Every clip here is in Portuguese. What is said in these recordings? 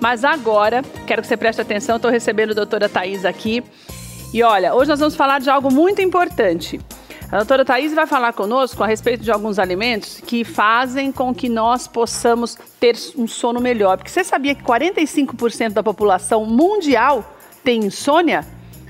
Mas agora, quero que você preste atenção, estou recebendo a doutora Thais aqui. E olha, hoje nós vamos falar de algo muito importante. A doutora Thais vai falar conosco a respeito de alguns alimentos que fazem com que nós possamos ter um sono melhor. Porque você sabia que 45% da população mundial tem insônia?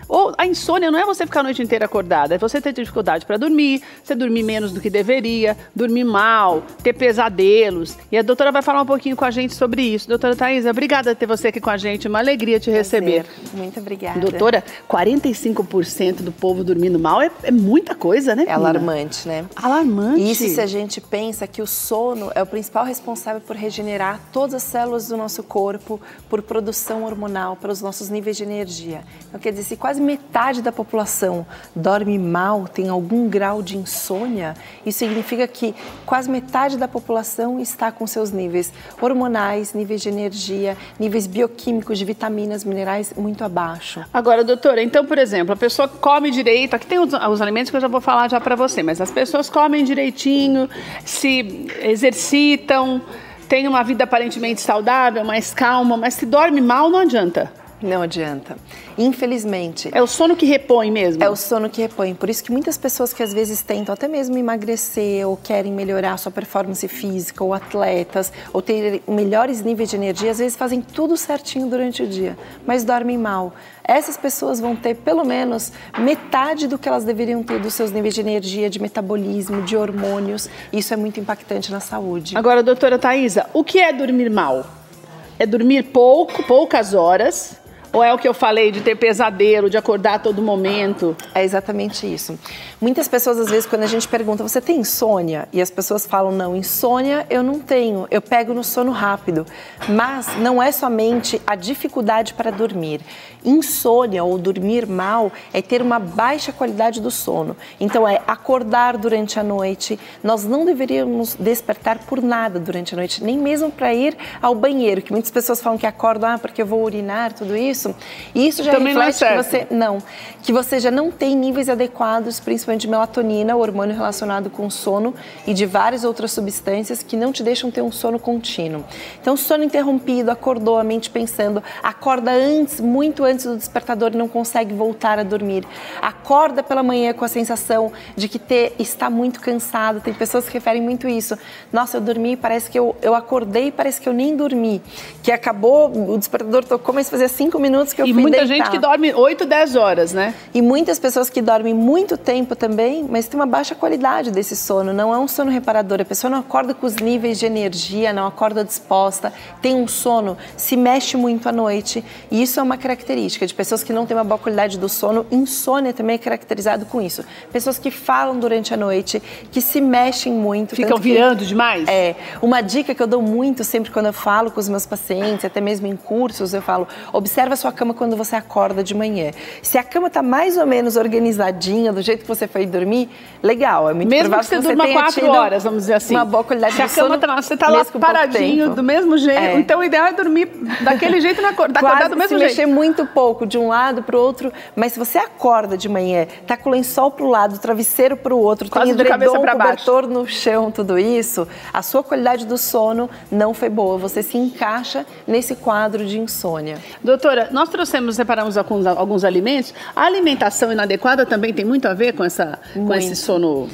Ou a insônia não é você ficar a noite inteira acordada, é você ter dificuldade para dormir, você dormir menos do que deveria, dormir mal, ter pesadelos. E a doutora vai falar um pouquinho com a gente sobre isso. Doutora Thaisa, obrigada por ter você aqui com a gente, uma alegria te receber. Muito obrigada. Doutora, 45% do povo dormindo mal é, é muita coisa, né? É alarmante, né? Alarmante. Isso se a gente pensa que o sono é o principal responsável por regenerar todas as células do nosso corpo, por produção hormonal, pelos nossos níveis de energia. Então, quer dizer, se quase quase metade da população dorme mal, tem algum grau de insônia, isso significa que quase metade da população está com seus níveis hormonais, níveis de energia, níveis bioquímicos de vitaminas, minerais muito abaixo. Agora, doutora, então, por exemplo, a pessoa come direito, aqui tem os, os alimentos que eu já vou falar já para você, mas as pessoas comem direitinho, se exercitam, têm uma vida aparentemente saudável, mais calma, mas se dorme mal, não adianta. Não adianta. Infelizmente. É o sono que repõe mesmo? É o sono que repõe. Por isso que muitas pessoas que às vezes tentam até mesmo emagrecer ou querem melhorar a sua performance física, ou atletas, ou ter melhores níveis de energia, às vezes fazem tudo certinho durante o dia, mas dormem mal. Essas pessoas vão ter pelo menos metade do que elas deveriam ter dos seus níveis de energia, de metabolismo, de hormônios. Isso é muito impactante na saúde. Agora, doutora Thaisa, o que é dormir mal? É dormir pouco, poucas horas, ou é o que eu falei de ter pesadelo, de acordar a todo momento? É exatamente isso. Muitas pessoas, às vezes, quando a gente pergunta, você tem insônia? E as pessoas falam, não, insônia eu não tenho, eu pego no sono rápido. Mas não é somente a dificuldade para dormir. Insônia ou dormir mal é ter uma baixa qualidade do sono. Então, é acordar durante a noite. Nós não deveríamos despertar por nada durante a noite, nem mesmo para ir ao banheiro, que muitas pessoas falam que acordam, ah, porque eu vou urinar, tudo isso isso, isso já Também reflete não é que você não, que você já não tem níveis adequados, principalmente de melatonina, o hormônio relacionado com o sono e de várias outras substâncias que não te deixam ter um sono contínuo. Então, sono interrompido, acordou a mente pensando, acorda antes, muito antes do despertador e não consegue voltar a dormir. Acorda pela manhã com a sensação de que ter, está muito cansado. Tem pessoas que referem muito isso. Nossa, eu dormi, parece que eu, eu acordei, parece que eu nem dormi. Que acabou, o despertador tocou, mas fazia cinco minutos minutos que eu e fui muita deitar. gente que dorme 8, 10 horas, né? E muitas pessoas que dormem muito tempo também, mas tem uma baixa qualidade desse sono. Não é um sono reparador. A pessoa não acorda com os níveis de energia, não acorda disposta, tem um sono, se mexe muito à noite. E isso é uma característica de pessoas que não têm uma boa qualidade do sono. Insônia também é caracterizado com isso. Pessoas que falam durante a noite, que se mexem muito. Ficam virando demais? É. Uma dica que eu dou muito sempre quando eu falo com os meus pacientes, até mesmo em cursos, eu falo, observa sua cama quando você acorda de manhã. Se a cama está mais ou menos organizadinha, do jeito que você foi dormir, legal. É muito mesmo provável que você, você durma quatro horas, vamos dizer assim. Uma boa qualidade Se de sono. a cama tá, você está lá paradinho, do mesmo jeito. É. Então o ideal é dormir daquele jeito na acordar, acordar do mesmo se jeito. mexer muito pouco de um lado para o outro, mas se você acorda de manhã, tá com o lençol para o lado, travesseiro para o outro, Quase tem edredom, cobertor baixo. no chão, tudo isso, a sua qualidade do sono não foi boa. Você se encaixa nesse quadro de insônia. Doutora, nós trouxemos, separamos alguns, alguns alimentos. A alimentação inadequada também tem muito a ver com, essa, com esse sono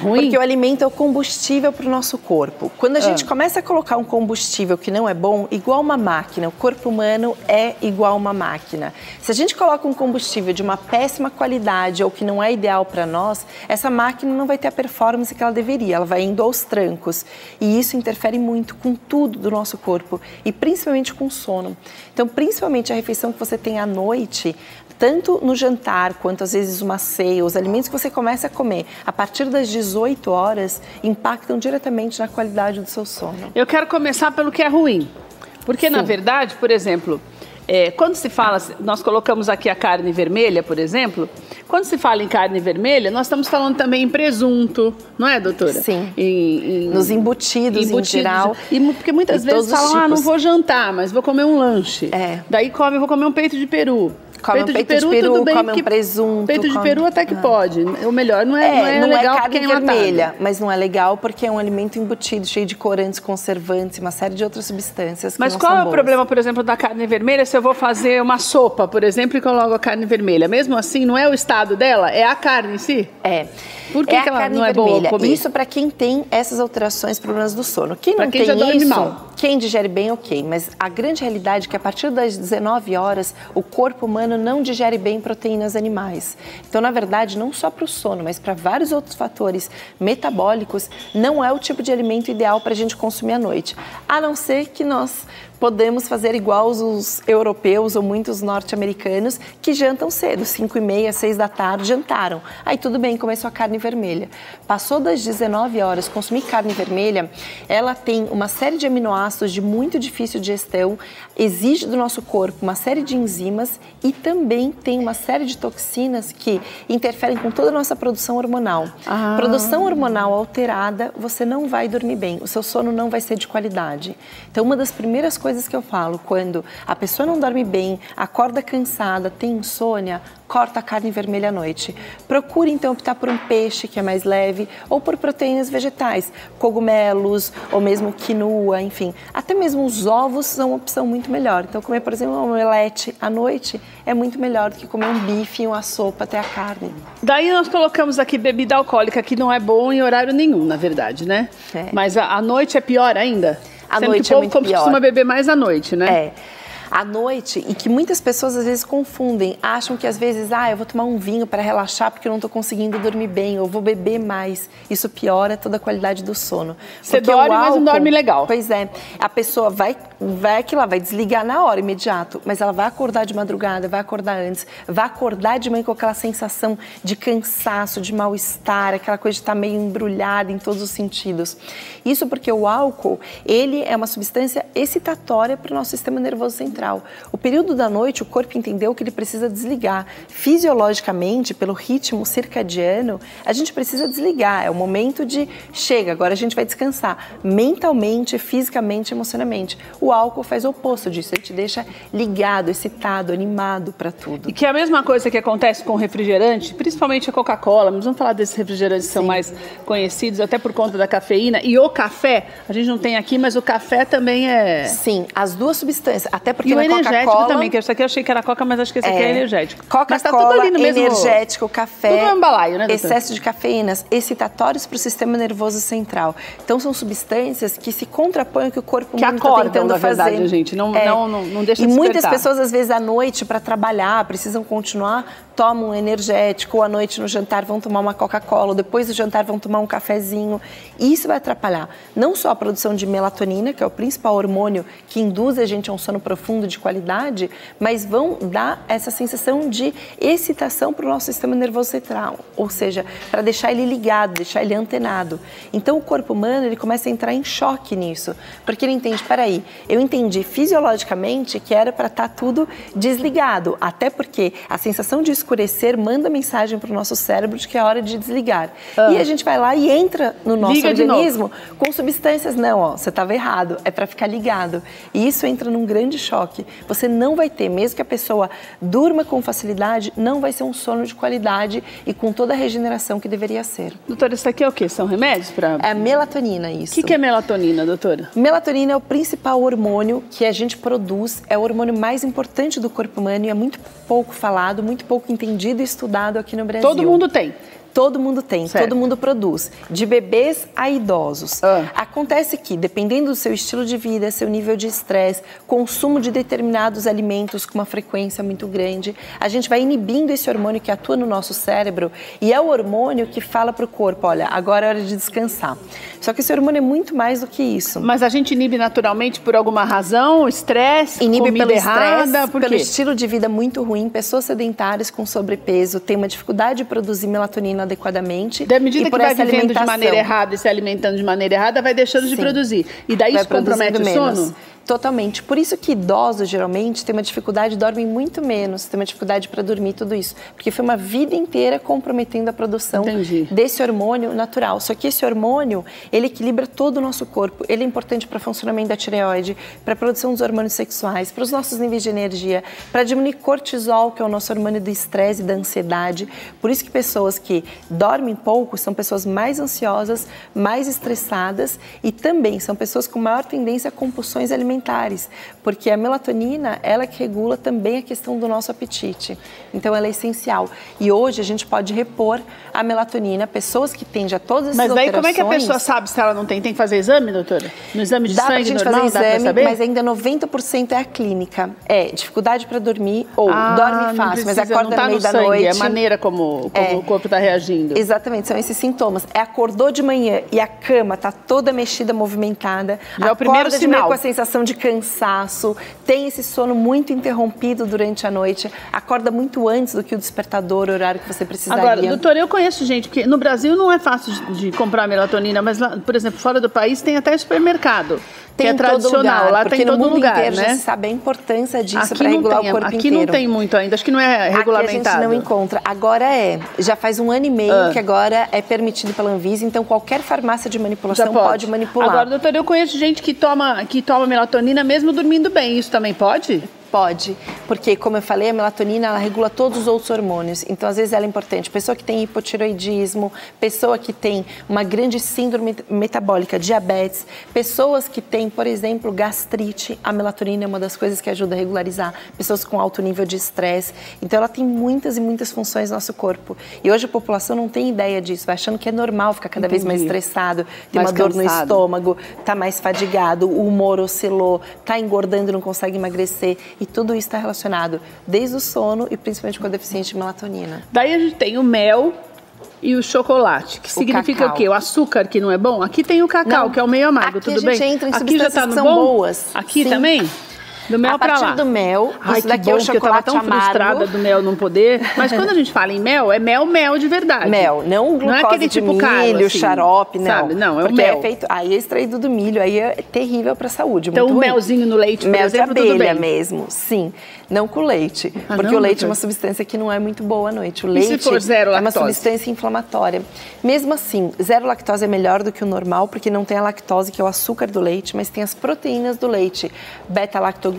ruim? Porque o alimento é o combustível para o nosso corpo. Quando a gente Ah. começa a colocar um combustível que não é bom, igual uma máquina, o corpo humano é igual uma máquina. Se a gente coloca um combustível de uma péssima qualidade ou que não é ideal para nós, essa máquina não vai ter a performance que ela deveria, ela vai indo aos trancos. E isso interfere muito com tudo do nosso corpo e principalmente com o sono. Então, principalmente a refeição que você tem à noite, tanto no jantar quanto às vezes uma ceia, os alimentos que você começa a comer a partir das 18 horas impactam diretamente na qualidade do seu sono. Eu quero começar pelo que é ruim. Porque, na Sim. verdade, por exemplo, é, quando se fala, nós colocamos aqui a carne vermelha, por exemplo, quando se fala em carne vermelha, nós estamos falando também em presunto, não é, doutora? Sim. Em, em, Nos embutidos, embutidos, em geral. E, porque muitas vezes falam, ah, não vou jantar, mas vou comer um lanche. É. Daí come, vou comer um peito de peru. Come peito, um peito de peru, de peru tudo bem, come um presunto. Peito come... de peru até que ah. pode. O melhor não é, é não é, não é legal é carne é vermelha, mas não é legal porque é um alimento embutido, cheio de corantes, conservantes, uma série de outras substâncias. mas qual é o boas. problema, por exemplo, da carne vermelha se eu vou fazer uma sopa, por exemplo, e coloco a carne vermelha? Mesmo assim, não é o estado dela, é a carne em si? É. Por que, é que ela carne não vermelha. é boa comer? Isso para quem tem essas alterações, problemas do sono. Quem pra não quem tem isso, mal. quem digere bem, ok. Mas a grande realidade é que a partir das 19 horas, o corpo humano não digere bem proteínas animais. Então, na verdade, não só para o sono, mas para vários outros fatores metabólicos, não é o tipo de alimento ideal para a gente consumir à noite. A não ser que nós podemos fazer igual os europeus ou muitos norte-americanos que jantam cedo, 5 e meia, 6 da tarde, jantaram. Aí tudo bem, começou a carne vermelha. Passou das 19 horas, consumir carne vermelha, ela tem uma série de aminoácidos de muito difícil digestão, exige do nosso corpo uma série de enzimas e também tem uma série de toxinas que interferem com toda a nossa produção hormonal. Ah. Produção hormonal alterada, você não vai dormir bem, o seu sono não vai ser de qualidade. Então, uma das primeiras coisas que eu falo quando a pessoa não dorme bem, acorda cansada, tem insônia, corta a carne vermelha à noite. Procure então optar por um peixe que é mais leve ou por proteínas vegetais, cogumelos ou mesmo quinoa, enfim. Até mesmo os ovos são uma opção muito melhor. Então comer, por exemplo, um omelete à noite é muito melhor do que comer um bife e uma sopa até a carne. Daí nós colocamos aqui bebida alcoólica que não é bom em horário nenhum, na verdade, né? É. Mas a noite é pior ainda? A Sendo noite que o é povo muito pior. costuma beber mais à noite, né? É à noite e que muitas pessoas às vezes confundem, acham que às vezes, ah, eu vou tomar um vinho para relaxar porque eu não estou conseguindo dormir bem, ou vou beber mais. Isso piora toda a qualidade do sono. Você Porque dorme, mas não álcool- dorme legal. Pois é. A pessoa vai, vai que lá, vai desligar na hora, imediato, mas ela vai acordar de madrugada, vai acordar antes, vai acordar de manhã com aquela sensação de cansaço, de mal-estar, aquela coisa de estar meio embrulhada em todos os sentidos. Isso porque o álcool, ele é uma substância excitatória para o nosso sistema nervoso central. O período da noite, o corpo entendeu que ele precisa desligar. Fisiologicamente, pelo ritmo circadiano, a gente precisa desligar. É o momento de chega, agora a gente vai descansar. Mentalmente, fisicamente, emocionalmente. O álcool faz o oposto disso, ele te deixa ligado, excitado, animado para tudo. E que é a mesma coisa que acontece com o refrigerante, principalmente a Coca-Cola, mas vamos falar desses refrigerantes que são mais conhecidos, até por conta da cafeína. E o café, a gente não tem aqui, mas o café também é. Sim, as duas substâncias. Até porque E o na energético Coca-Cola- também, que esse aqui eu achei que era Coca, mas acho que esse aqui é energético. Mas tá Coca-Cola, tudo ali no mesmo... energético, café, Tudo no mesmo balaio, né, doutora? excesso de cafeínas, excitatórios para o sistema nervoso central. Então são substâncias que se contrapõem ao que o corpo Que humano está tentando na verdade, fazer. gente. Não- não- não- não deixa E muitas despertar. pessoas às vezes à noite para trabalhar precisam continuar, tomam um energético ou à noite no jantar vão tomar uma Coca-Cola, depois do jantar vão tomar um cafezinho. E isso vai atrapalhar não só a produção de melatonina, que é o principal hormônio que induz a gente a um sono profundo de qualidade, mas vão dar essa sensação de excitação para o nosso sistema nervoso central, ou seja, para deixar ele ligado, deixar ele antenado. Então o corpo humano ele começa a entrar em choque nisso, porque ele entende, peraí, eu entendi fisiologicamente que era para estar tudo desligado, até porque a sensação de escurecer manda mensagem para o nosso cérebro de que é hora de desligar. E a gente vai lá e entra no nosso Liga organismo com substâncias, não, ó, você estava errado, é para ficar ligado. E isso entra num grande choque. Você não vai ter, mesmo que a pessoa durma com facilidade, não vai ser um sono de qualidade e com toda a regeneração que deveria ser. Doutora, isso aqui é o quê? São remédios para... É melatonina O isso. que, que é melatonina, doutora? Melatonina é o principal hormônio que a gente produz, é o hormônio mais importante do corpo humano e é muito pouco falado, muito pouco entendido e estudado aqui no Brasil. Todo mundo tem. Todo mundo tem, Certo. todo mundo produz, de bebês a idosos. Ah. Acontece que, dependendo do seu estilo de vida, seu nível de estresse, consumo de determinados alimentos com uma frequência muito grande, a gente vai inibindo esse hormônio que atua no nosso cérebro e é o hormônio que fala para o corpo: olha, agora é hora de descansar. Só que esse hormônio é muito mais do que isso. Mas a gente inibe naturalmente por alguma razão? Estresse? Inibe comida pelo errada? estresse, Por pelo estilo de vida muito ruim, pessoas sedentárias com sobrepeso têm uma dificuldade de produzir melatonina adequadamente. Da medida e que vai vivendo de maneira errada e se alimentando de maneira errada, vai deixando de Sim. produzir. E daí Vai isso compromete o sono? Totalmente. Por isso que idosos geralmente têm uma dificuldade, dormem muito menos, têm uma dificuldade para dormir, tudo isso. Porque foi uma vida inteira comprometendo a produção Entendi. desse hormônio natural. Só que esse hormônio, ele equilibra todo o nosso corpo. Ele é importante para o funcionamento da tireoide, para a produção dos hormônios sexuais, para os nossos níveis de energia, para diminuir cortisol, que é o nosso hormônio do estresse e da ansiedade. Por isso que pessoas que dormem pouco são pessoas mais ansiosas, mais estressadas e também são pessoas com maior tendência a compulsões alimentares alimentares, porque a melatonina, ela que regula também a questão do nosso apetite. Então ela é essencial. E hoje a gente pode repor a melatonina, pessoas que têm já todas essas Mas daí como é que a pessoa sabe se ela não tem? Tem que fazer exame, doutora? No exame de dá sangue pra gente normal, fazer dá exame, saber? mas ainda 90% é a clínica. É dificuldade para dormir ou Ah, dorme fácil, mas precisa, acorda não tá no meio no da sangue, noite. É a maneira como, como É. o corpo está reagindo. Exatamente, são esses sintomas. É acordou de manhã e a cama tá toda mexida, movimentada. Já é o primeiro acorda sinal. com a sensação de cansaço, tem esse sono muito interrompido durante a noite, acorda muito antes do que o despertador, o horário que você precisaria. Agora, doutora, eu conheço gente que no Brasil não é fácil de, comprar melatonina, mas por exemplo, fora do país tem até supermercado, tem que é tradicional, lugar, lá tem todo mundo lugar, inteiro já né? se sabe a importância disso Aqui para não regular tem, o corpo aqui inteiro. não tem muito ainda, acho que não é Aqui a regulamentado. gente não encontra. Agora é. Já faz um ano e meio Ah. que agora é permitido pela Anvisa, então qualquer farmácia de manipulação Já pode. manipular. Agora, doutora, eu conheço gente que toma, que toma melatonina mesmo dormindo bem. Isso também pode? Pode, porque como eu falei, a melatonina ela regula todos os outros hormônios. Então, às vezes ela é importante. Pessoa que tem hipotiroidismo, pessoa que tem uma grande síndrome metabólica, diabetes, pessoas que têm, por exemplo, gastrite, a melatonina é uma das coisas que ajuda a regularizar. Pessoas com alto nível de estresse. Então, ela tem muitas e muitas funções no nosso corpo. E hoje a população não tem ideia disso, vai achando que é normal ficar cada vez mais Entendi. estressado, ter Mais uma dor no cansado. estômago, tá mais fadigado, o humor oscilou, tá engordando, não consegue emagrecer. E tudo isso está relacionado desde o sono e principalmente com a deficiência de melatonina. Daí a gente tem o mel e o chocolate, que significa cacau. o quê? O açúcar que não é bom? Aqui tem o cacau, Não. que é o meio amargo, Aqui a tudo gente bem? entra em Aqui já tá no são bom? boas. Aqui Sim. também? Do mel a partir lá. do mel, Ai, isso daqui bom, é o porque eu tava chocolate tão amargo. frustrada do mel não poder. Mas quando a gente fala em mel, é mel, mel de verdade. Mel, não o glucose Não é aquele de tipo milho, caro, assim, xarope, não. Sabe? Não, é o porque mel. é feito, aí é extraído do milho, aí é terrível para a saúde, Então, ruim. melzinho no leite, por Mel exemplo, de abelha mesmo, sim. Não com leite, Ah, porque não, o leite doutor? é uma substância que não é muito boa à noite. O E se leite for zero é uma lactose? substância inflamatória. Mesmo assim, zero lactose é melhor do que o normal, porque não tem a lactose, que é o açúcar do leite, mas tem as proteínas do leite. Beta-lactoglobulina,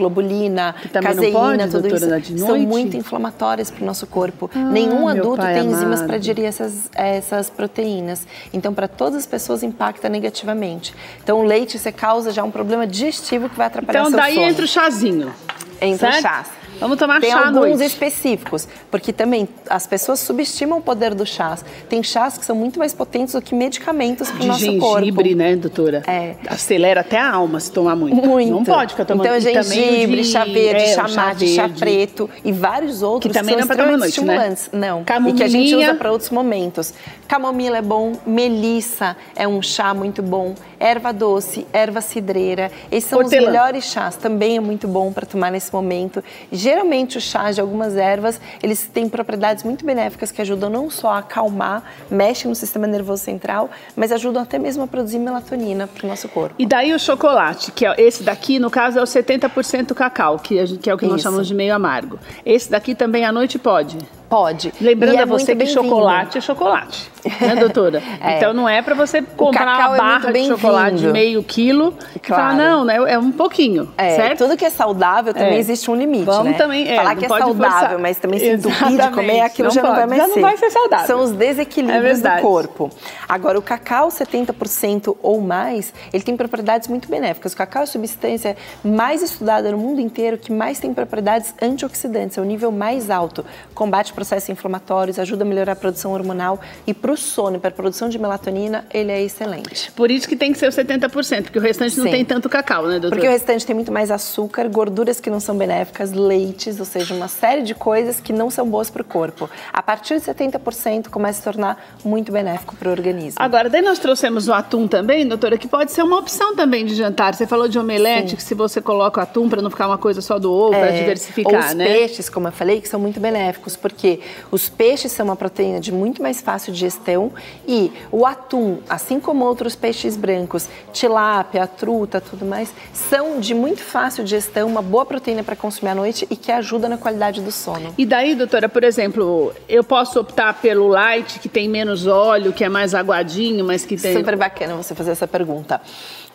Não caseína, pode, tudo doutora, isso. São muito inflamatórias para o nosso corpo. Nenhum meu adulto tem enzimas para digerir essas, essas proteínas. Então, para todas as pessoas, impacta negativamente. Então, o leite, você causa já um problema digestivo que vai atrapalhar Então, seu daí sono. entra o chazinho. Entre os certo? chás. Vamos tomar Tem chá à alguns noite. específicos, porque também as pessoas subestimam o poder do chás. Tem chás que são muito mais potentes do que medicamentos para o nosso gengibre, corpo. né, doutora? É. Acelera até a alma se tomar muito. Muito. Não pode ficar tomando. Então, o gengibre, de- chá verde, é, chá mate, chá preto e vários outros Que também são não é extremamente noite, né? estimulantes. Não. E que a gente usa para outros momentos. Camomila é bom, melissa é um chá muito bom, erva doce, erva cidreira. Esses são Hortelã. os melhores chás. Também é muito bom para tomar nesse momento. Geralmente, os chás de algumas ervas, eles têm propriedades muito benéficas que ajudam não só a acalmar, mexem no sistema nervoso central, mas ajudam até mesmo a produzir melatonina para o nosso corpo. E daí o chocolate, que é esse daqui, no caso, é o 70% cacau, que é o que nós Isso. chamamos de meio amargo. Esse daqui também à noite pode. Pode. Lembrando E é a você que chocolate é chocolate, né, doutora? É. Então não é para você comprar uma é barra muito de chocolate de meio quilo e falar, Claro. não, né, é um pouquinho, É, certo? tudo que é saudável também É. existe um limite, Vamos né? também, é, Falar que é pode saudável, forçar. mas também se entupir de comer, aquilo não já não vai pode, mais já ser. não vai ser saudável. São os É desequilíbrios do corpo. Agora, o cacau 70% ou mais, ele tem propriedades muito benéficas. O cacau é a substância mais estudada no mundo inteiro que mais tem propriedades antioxidantes, é o nível mais alto. Combate processos inflamatórios, ajuda a melhorar a produção hormonal e para o sono, para a produção de melatonina, ele é excelente. Por isso que tem que ser o 70%, porque o restante não Sim. tem tanto cacau, né, doutora? Porque o restante tem muito mais açúcar, gorduras que não são benéficas, leites, ou seja, uma série de coisas que não são boas para o corpo. A partir de 70% começa a se tornar muito benéfico para o organismo. Agora, daí nós trouxemos o atum também, doutora, que pode ser uma opção também de jantar. Você falou de omelete, que se você coloca o atum para não ficar uma coisa só do ovo, para É, diversificar, ou os né? peixes, como eu falei, que são muito benéficos, porque porque os peixes são uma proteína de muito mais fácil digestão e o atum, assim como outros peixes brancos, tilápia, truta, tudo mais, são de muito fácil digestão, uma boa proteína para consumir à noite e que ajuda na qualidade do sono. E daí, doutora, por exemplo, eu posso optar pelo light, que tem menos óleo, que é mais aguadinho, mas que tem... Super bacana você fazer essa pergunta.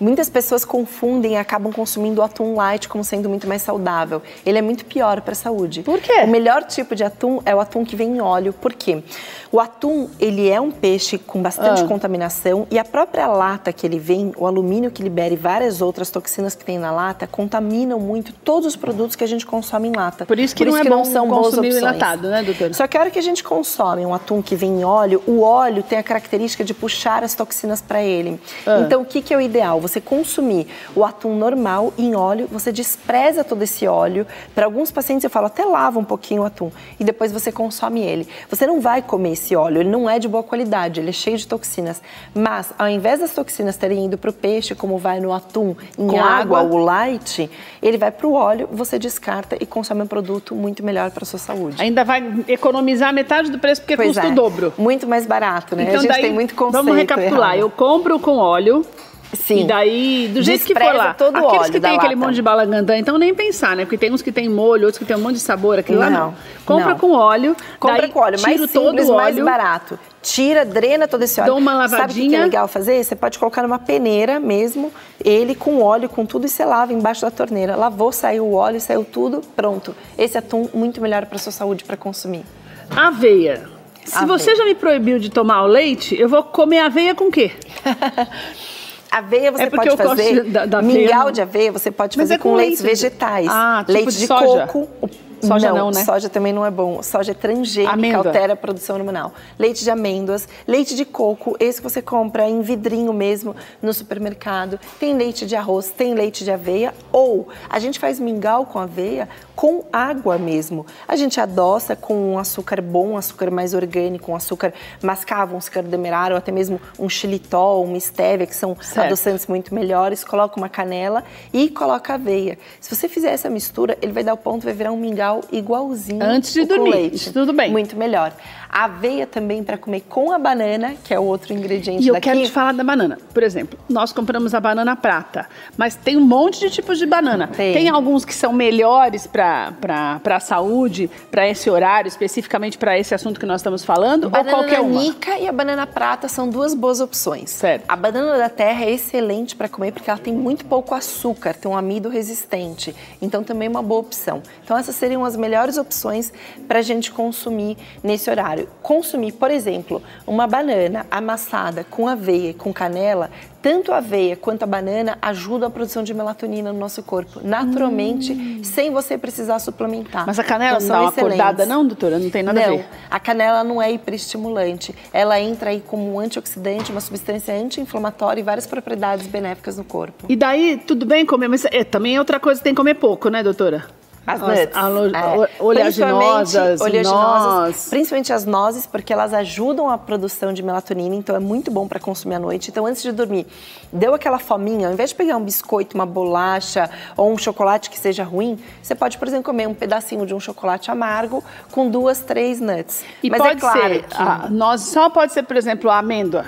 Muitas pessoas confundem e acabam consumindo o atum light como sendo muito mais saudável. Ele é muito pior para a saúde. Por quê? O melhor tipo de atum é o atum que vem em óleo. Por quê? O atum, ele é um peixe com bastante ah. contaminação e a própria lata que ele vem, o alumínio que libera e várias outras toxinas que tem na lata, contaminam muito todos os produtos que a gente consome em lata. Por isso que, Por não, isso é que não são boas opções. enlatado, né, doutora? Só que a hora que a gente consome um atum que vem em óleo, o óleo tem a característica de puxar as toxinas para ele. Ah. Então, o que, que é o ideal? você consumir o atum normal em óleo, você despreza todo esse óleo. Para alguns pacientes eu falo, até lava um pouquinho o atum e depois você consome ele. Você não vai comer esse óleo, ele não é de boa qualidade, ele é cheio de toxinas. Mas ao invés das toxinas terem ido para o peixe, como vai no atum, em Com água, o light, ele vai para o óleo, você descarta e consome um produto muito melhor para a sua saúde. Ainda vai economizar metade do preço porque pois custa é. o dobro. Muito mais barato, né? Então, a gente daí, tem muito conceito. Vamos recapitular. Errado. Eu compro com óleo, Sim. E daí, do jeito que for lá. Todo Aqueles óleo que tem aquele monte de balangandã, então nem pensar, né? Porque tem uns que tem molho, outros que tem um monte de sabor, aquele não, lá não. Compra não. com óleo. Compra com óleo, mais simples, todo o mais barato. Tira, drena todo esse óleo. Dá uma lavadinha. Sabe o que é legal fazer? Você pode colocar numa peneira mesmo, ele com óleo, com tudo, e você lava embaixo da torneira. Lavou, saiu o óleo, saiu tudo, pronto. Esse atum muito melhor para sua saúde para consumir. Aveia. Se aveia. você já me proibiu de tomar o leite, eu vou comer aveia com o quê? Aveia você é pode fazer, da, da mingau de aveia você pode fazer é com, com leites vegetais. Ah, tipo leite de, de coco, Soja não, não, né? Soja também não é bom. Soja é transgênica, Amêndoa. altera a produção hormonal. Leite de amêndoas, leite de coco, esse que você compra em vidrinho mesmo no supermercado. Tem leite de arroz, tem leite de aveia. Ou a gente faz mingau com aveia com água mesmo. A gente adoça com um açúcar bom, um açúcar mais orgânico, um açúcar mascavo, um açúcar demerara, ou até mesmo um xilitol, uma estévia, que são certo. adoçantes muito melhores. Coloca uma canela e coloca aveia. Se você fizer essa mistura, ele vai dar o ponto, vai virar um mingau igualzinho Antes de dormir, leite. tudo bem. Muito melhor. A aveia também para comer com a banana, que é o outro ingrediente e eu daqui. quero te falar da banana. Por exemplo, nós compramos a banana prata, mas tem um monte de tipos de banana. Tem, tem alguns que são melhores para a saúde, para esse horário, especificamente para esse assunto que nós estamos falando, banana ou qualquer uma? Nica e a banana prata são duas boas opções. Certo. A banana da terra é excelente para comer porque ela tem muito pouco açúcar, tem um amido resistente. Então também é uma boa opção. Então essas seriam as melhores opções para a gente consumir nesse horário consumir, por exemplo, uma banana amassada com aveia e com canela, tanto a aveia quanto a banana ajudam a produção de melatonina no nosso corpo, naturalmente, hum. sem você precisar suplementar. Mas a canela então, não dá uma acordada não, doutora? Não tem nada não, a ver? a canela não é hiperestimulante. Ela entra aí como um antioxidante, uma substância anti-inflamatória e várias propriedades benéficas no corpo. E daí, tudo bem comer, mas é, também é outra coisa que tem que comer pouco, né, doutora? As nuts. é. Oleaginosas, oleaginosas. Principalmente as nozes, porque elas ajudam a produção de melatonina, então é muito bom para consumir à noite. Então, antes de dormir, deu aquela fominha, ao invés de pegar um biscoito, uma bolacha ou um chocolate que seja ruim, você pode, por exemplo, comer um pedacinho de um chocolate amargo com duas, três nuts. E Mas é pode é claro ser, que... a noz só pode ser, por exemplo, a amêndoa.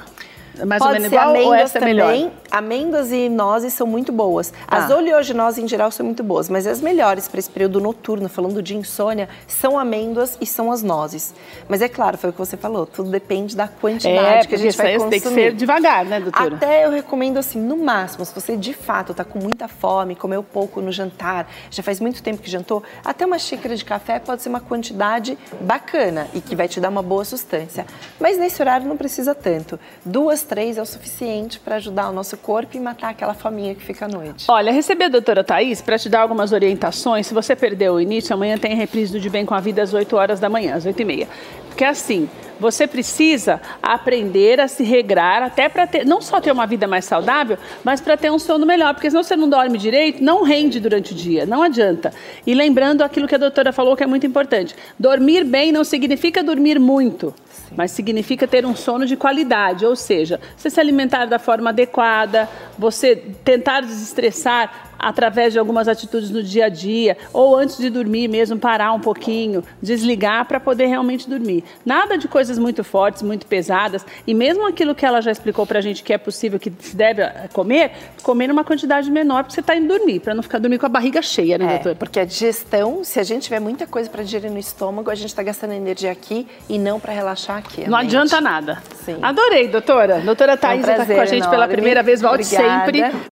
Mais Pode ou menos igual ou essa é também. melhor? Amêndoas e nozes são muito boas. As ah. oleaginosas em geral são muito boas, mas as melhores para esse período noturno, falando de insônia, são amêndoas e são as nozes. Mas é claro, foi o que você falou, tudo depende da quantidade é, que a gente vai consumir. tem que ser devagar, né, doutora? Até eu recomendo assim, no máximo, se você de fato está com muita fome, comeu pouco no jantar, já faz muito tempo que jantou, até uma xícara de café pode ser uma quantidade bacana e que vai te dar uma boa sustância. Mas nesse horário não precisa tanto. Duas, três é o suficiente para ajudar o nosso corpo e matar aquela faminha que fica à noite. Olha, recebi a doutora Thaís para te dar algumas orientações. Se você perdeu o início, amanhã tem reprise do De Bem com a Vida às 8 horas da manhã, às 8 e meia. Porque assim, você precisa aprender a se regrar até para ter, não só ter uma vida mais saudável, mas para ter um sono melhor, porque senão você não dorme direito, não rende durante o dia, não adianta. E lembrando aquilo que a doutora falou que é muito importante, dormir bem não significa dormir muito mas significa ter um sono de qualidade, ou seja, você se alimentar da forma adequada, você tentar desestressar através de algumas atitudes no dia a dia, ou antes de dormir mesmo, parar um pouquinho, desligar para poder realmente dormir. Nada de coisas muito fortes, muito pesadas, e mesmo aquilo que ela já explicou para a gente que é possível, que se deve comer, comer numa quantidade menor, porque você está indo dormir, para não ficar dormindo com a barriga cheia, né, é, doutora? Porque a digestão, se a gente tiver muita coisa para digerir no estômago, a gente está gastando energia aqui e não para relaxar aqui. Não mente. adianta nada. Sim. Adorei, doutora. Doutora Thais é um está com a gente enorme. pela primeira vez, volte Obrigada. sempre.